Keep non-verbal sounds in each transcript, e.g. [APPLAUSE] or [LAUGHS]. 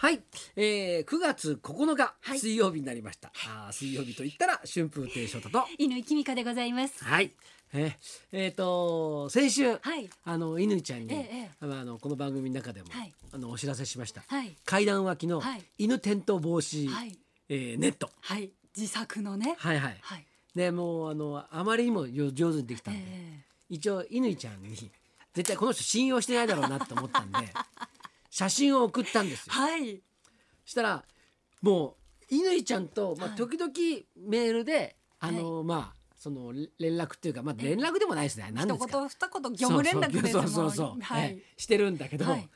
はい、えー、9月9日、はい水曜日になりました。あー水曜日と言ったら春風亭昇太と。犬きみかでございます。はい。えー、えーと先週、はいあの乾ちゃんに、えええあのこの番組の中でも、はいあのお知らせしました。はい階段脇のはい犬転倒防止、はいえーネット。はい、自作のね。はいはい。はい。でもうあのあまりにもよ上手にできたんで、え一応乾ちゃんに絶対この人信用してないだろうなと思ったんで [LAUGHS] 写真を送ったんですよ。はい。したらもう乾ちゃんと、まあ、はい時々メールで、あのまあその連絡っていうか、まあ、連絡でもないですね。何一ですか言二言業務連絡で。そうそうそうはいえ。えしてるんだけど、はい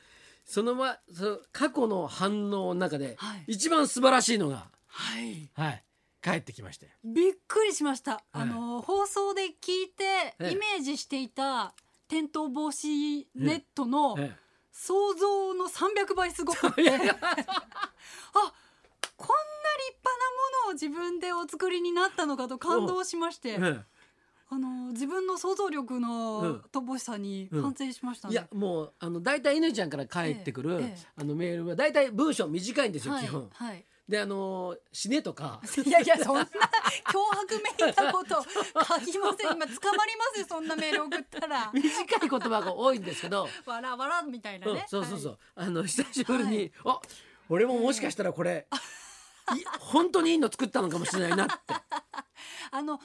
そのまその過去の反応の中で、はい一番素晴らしいのが、はい。はい、帰ってきまして。びっくりしました。あの放送で聞いてええイメージしていた転倒防止ネットのえ想像の300倍すごくて、[LAUGHS] [LAUGHS] あこんな立派なものを自分でお作りになったのかと感動しまして、ええ。あの自分の想像力うのん。乏しさにうん反省しました。ね。いやもうあの大体乾ちゃんから返ってくる、ええ。ええ。あのメールは大体文章短いんですよ、はい。基本。はい。であの死ねとかいやいやそんな脅迫めいたこと書きません。今捕まりますよそんなメール送ったら。短い言葉が多いんですけど、わらわらみたいなうんね。そうそうそう、はいあの久しぶりに、あ俺ももしかしたらこれ、い本当にいいの作ったのかもしれないなって。[LAUGHS] あの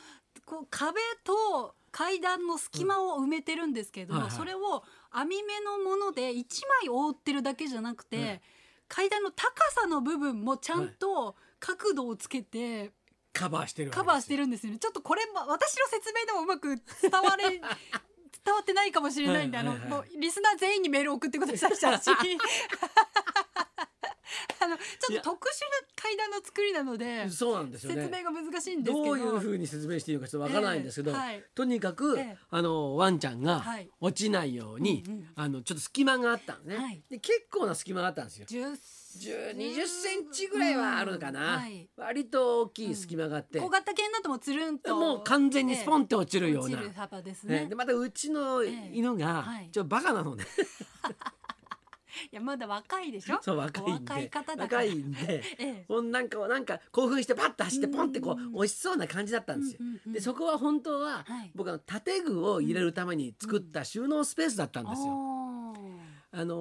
こう壁と階段の隙間を埋めてるんですけれども、はいはいそれを網目のもので一枚覆ってるだけじゃなくて、はい階段の高さの部分もちゃんと角度をつけてカバーしてるカバーしてる。るんですよね。ちょっとこれも私の説明でもうまく伝われ [LAUGHS] 伝わってないかもしれないんで、あのもうリスナー全員にメールを送ってください写 [LAUGHS] ょっと特殊な階段の作りなのでそうなんですよね。説明が難しいんですけど。どういうふうに説明していいのかちょっとわからないんですけど、ええはい。とにかく、ええ。あのワンちゃんがはい。落ちないように、うんうんあのちょっと隙間があったのね、はい。で結構な隙間があったんですよ。10 10 20センチぐらいはあるのかな、うんはい。割と大きい隙間があって、小型犬だともうつるんと。もう完全にスポンって落ちるような、落ちる幅ですね。ね。でまたうちの犬がはい。ちょっとバカなのね、い [LAUGHS] やまだ若いでしょ？そう若いんで。若い方だから。若いんで。[LAUGHS] ええ。ほんなんかなんか興奮してパッと走ってうんポンってこう押しそうな感じだったんですよ。うんうんうんでそこは本当ははい。僕は建具を入れるために作った収納スペースだったんですよ。おーあの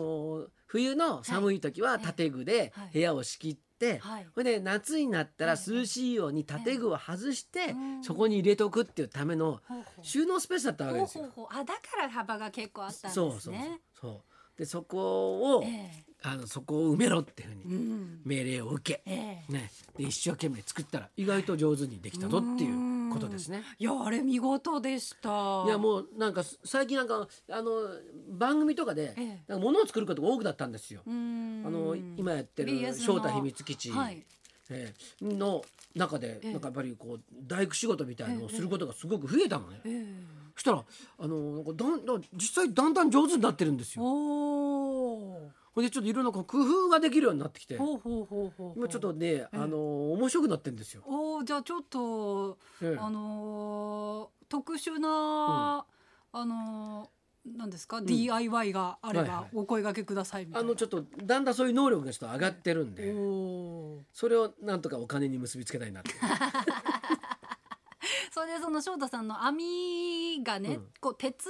ー冬の寒い時は建具ではい。部屋を仕切って、はい。それで夏になったらはい。涼しいように建具を外してうん。そこに入れとくっていうためのほうほう。収納スペースだったわけですよ。ほうほうほう。あだから幅が結構あったんですね。そうそう。そうでそこを、えあのそこを埋めろっていうふうにん。命令を受け、ええ。ね、で一生懸命作ったら意外と上手にできたぞっていうことですね。いやあれ見事でした。いやもうなんか最近なんかあの番組とかでええ。なんか物を作ることが多くなったんですよ。あの今やってる正太秘密基地、はい。えーの中でええ。なんかやっぱりこう大工仕事みたいのをすることがすごく増えたのね。ええそしたらあのなんかだんだん実際だんだん上手になってるんですよ。ほんでちょっといろんな工夫ができるようになってきて。今ちょっとねあの面白くなってるんですよ。おーじゃあちょっとええ。あのー特殊な、あのーなんですか、DIY があればお声掛けくださいみたいな。あのちょっとだんだんそういう能力がちょっと上がってるんで、それをなんとかお金に結びつけたいなって。でその翔太さんの網がね、うん。こう鉄、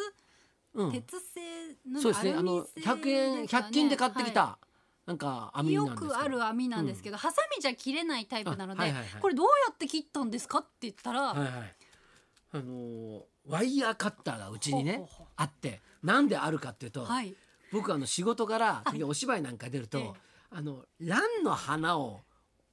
うん、鉄製のそうですね。あの製100円ですかね。100均で買ってきた、はなんかい網なんですけど。よくある網なんですけど、ハサミじゃ切れないタイプなので、あはいはいはい。これどうやって切ったんですかって言ったら、はいはい。あのーワイヤーカッターがうちにねあってなんであるかっていうと、はい。僕あの仕事から次お芝居なんか出ると、ええ。あの蘭の花を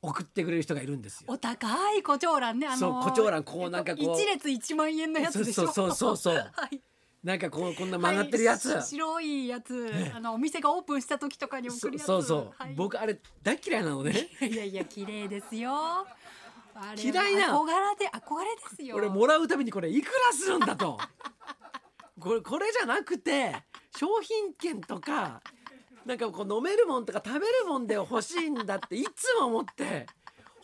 送ってくれる人がいるんですよ。お高い胡蝶蘭ねあのーそう胡蝶蘭こうなんかこう一列一万円のやつでしょそうそうそうそうはいなんかこうこんな曲がってるやつ。はいし白いやつ、あのお店がオープンした時とかに送そるやつそうそう、はい僕あれ大嫌いなのね。いやいや綺麗ですよ嫌いな憧れで憧れですよ俺もらうためにこれいくらするんだとこれこれじゃなくて商品券とかなんかこう飲めるもんとか食べるもんで欲しいんだっていつも思って。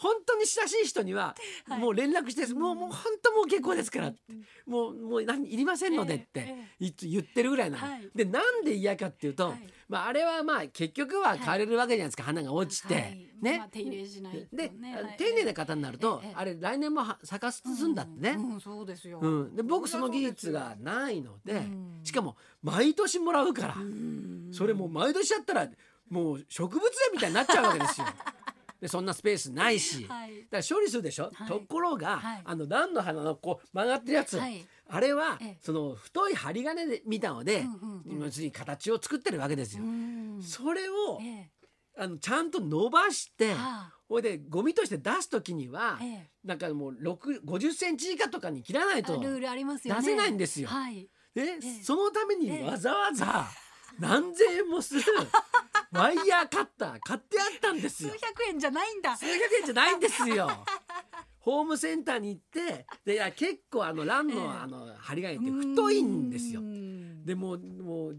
本当に親しい人にははい。もう連絡して、もうもう本当もう結構ですからって、もうもう何いりませんのでってええ言ってるぐらいなでなんで嫌かっていうと、はい。まああれはまあ結局は枯れるわけじゃないですか、花が落ちて、はい。ね、まあ、手入れしないとで、丁寧な方になると、ええあれ来年もは咲かすんだってね。そうですよ、うん、で僕その技術がないので、うん。しかも毎年もらうから、うん。それもう毎年やったらもう植物園みたいになっちゃうわけですよ。[LAUGHS] でそんなスペースないし、はい。だから処理するでしょ、はい。ところが、はい。あの蘭の花のこう曲がってるやつ、はい。あれは、ええ。その太い針金で見たので、うんうんうん。要するに形を作ってるわけですよ。うん。それをええ。あのちゃんと伸ばして、はほいでゴミとして出す時には、あええ。なんかもう6 50センチ以下とかに切らないと。あルールありますよね。出せないんですよ。はい。で、え。そのためにええ。わざわざ何千円もする [LAUGHS] ワイヤーカッター買ってあったんです数よ。百円じゃないんだ数百円じゃないんですよ。ホームセンターに行ってでいや結構あのランの,、ええあの針金って太いんですよう。んでもうもう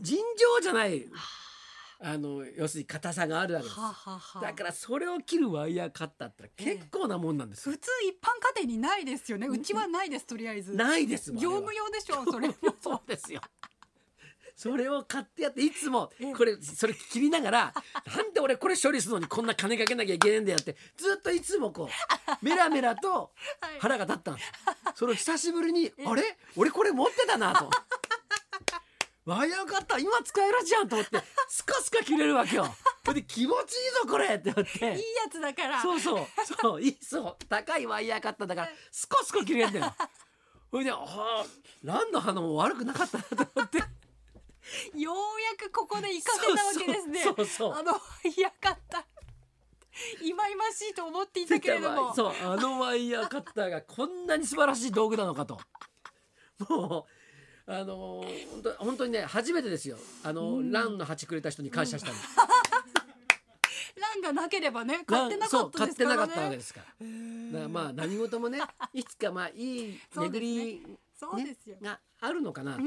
尋常じゃないあの要するに硬さがあるわけです。はあはあはあだからそれを切るワイヤーカッターって結構なもんなんですよ。普通一般家庭にないですよねうちはないですとりあえずないですもん。業務用でしょそれ [LAUGHS] そうですよ。それを買ってやっていつもええこれそれ切りながら [LAUGHS] なんで俺これ処理するのにこんな金かけなきゃいけないんだよってずっといつもこう [LAUGHS] メラメラとはい腹が立ったんです。[LAUGHS] それを久しぶりにあれ？俺これ持ってたなと。ワイヤーカッター今使えるじゃんと思ってスカスカ切れるわけよ。それで気持ちいいぞこれって思って。いいやつだからそうそうそういいそう高いワイヤーカッターだからスコスコ切れるんだよ。それでああランの花も悪くなかったなと思って。ようやくここで行かせたわけですね。そうそうあのいやかった。いまいましいと思っていたけれども。[LAUGHS] そうあのワイヤーカッターがこんなに素晴らしい道具なのかと。もうあのー本当本当にね初めてですよ。あの、ランの鉢くれた人に感謝したの。[LAUGHS] 欄がなければね買ってなかった買ってなかですからね。ったわけですから。だからまあ何事もねいつかまあいい巡り、そうですよ、があるのかなとうん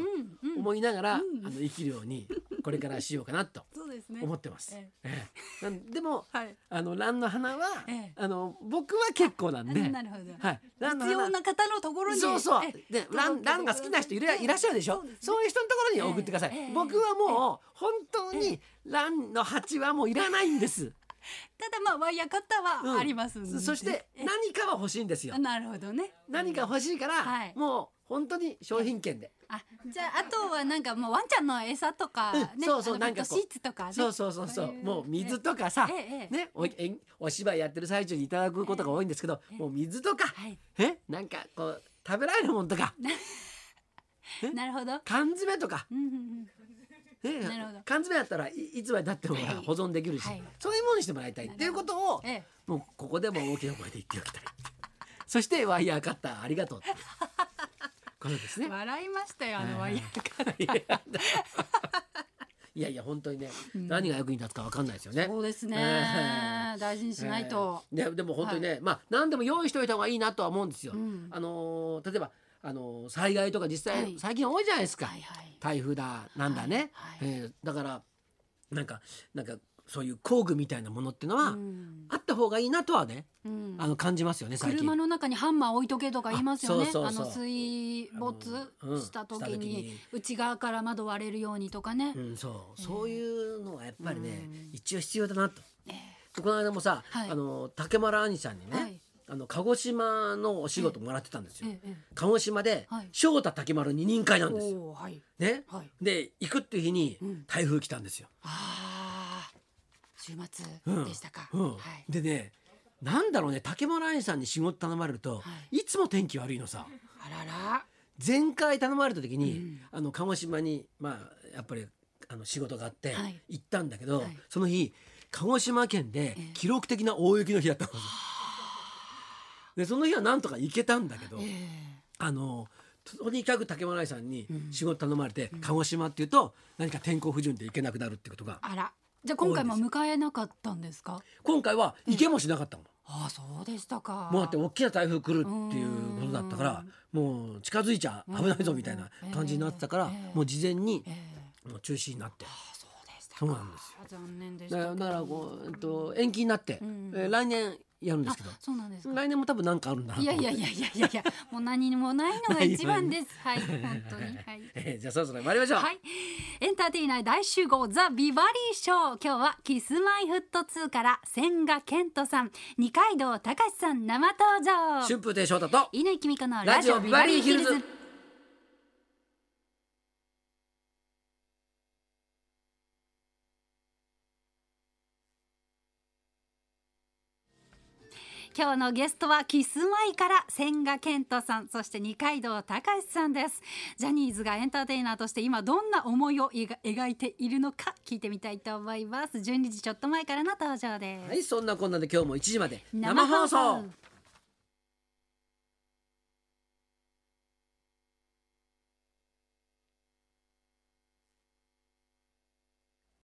うん。思いながら、うん。あの生きるようにこれからしようかなと [LAUGHS] 思ってます。ええ。えなんでもはい。あの蘭の花は、ええ。あの僕は結構なんで、なるほど、はい、蘭の必要花な方のところにそうそう。えで届けてランランが好きな人いらいらっしゃるでしょ？そうですね。そういう人のところに送ってください、ええ。僕はもう本当にランの鉢はもういらないんです、[LAUGHS] ただまあワイヤーカッターうん。はありますんで、そしてえ何かは欲しいんですよ。なるほどね。何か欲しいから、はい。もう本当に商品券で、あじゃああとはなんかもうワンちゃんの餌とかね、うんそうそうなんかシーツとかね。そうそうそうそう。いもう水とかさ、ねおえんお芝居やってる最中にいただくことが多いんですけど、ええ。もう水とか、はい。えなんかこう食べられるもんとか。[LAUGHS] えなるほど。缶詰とか、うんうんうん。ねなるほど。缶詰だったらいいつまでたっても保存できるし、はい。そういうものにしてもらいたい。っていうことをええ。もうここでも大きな声で言っておきたい。そしてワイヤーカッターありがとうって [LAUGHS] ことですね。笑いましたよあのワイヤーカッターいやいや本当にね、何が役に立つかわかんないですよね。そうですね、え大事にしないと、えーででも本当にね、まあ何でも用意しておいた方がいいなとは思うんですよ。うん。あのー例えばあのー災害とか実際、はい。最近多いじゃないですか。はいはい。台風だなんだね、はいはい。えーだからなんかなんかそういう工具みたいなものっていうのは、うん。あった方がいいなとはね、うん。あの感じますよね最近。車の中にハンマー置いとけとか言いますよね。あの水没した時にに内側から窓割れるようにとかね、うん、そう、そういうのはやっぱりね、うん。一応必要だなと。えこの間もさ、はい。あの竹丸兄さんにね、はい。あの鹿児島のお仕事もらってたんですよ。ええ。鹿児島で、はい。翔太竹丸二人会なんですよ。ね、はい。で行くっていう日にうん。台風来たんですよ。週末うん。でしたか、うん。はい。でねなんだろうね竹丸兄さんに仕事頼まれると、、はい。つも天気悪いのさ。あらら。前回頼まれた時に、うん。あの鹿児島にまあやっぱりあの仕事があってはい。行ったんだけど、はい。その日鹿児島県でええ。記録的な大雪の日だったんですよ。でその日はなんとか行けたんだけど、えあのとにかく竹丸兄さんにうん。仕事頼まれて、鹿児島っていうと何か天候不順で行けなくなるってことがあらじゃあ今回も迎えなかったんですか？今回は行けもしなかったもん。ああそうでしたか。もうだって大きな台風来るっていうことだったからもう近づいちゃ危ないぞみたいな感じになってたからええ。もう事前にええ。もう中止になって。そうなんですよ。残念でした。だからこう、えっと、延期になって、うん。えー来年やるんですけど。あそうなんですか。来年も多分なんかあるんだないやいやいやいやいやいやもう何にもないのが一番です。[LAUGHS] はい本当に。はい。[LAUGHS] えーじゃあそろそろ参りましょう、はい、エンターテイナー大集合ザ・ビバリーショー。今日はキスマイフット2から千賀健人さん。二階堂隆さん生登場。春風亭昇太と乾きみかのラジオビバリーヒルズ今日のゲストはキスマイから千賀健人さんそして二階堂隆さんです。ジャニーズがエンターテイナーとして今どんな思いを描描いているのか聞いてみたいと思います。12時ちょっと前からの登場です、はいそんなこんなで今日も1時まで生放送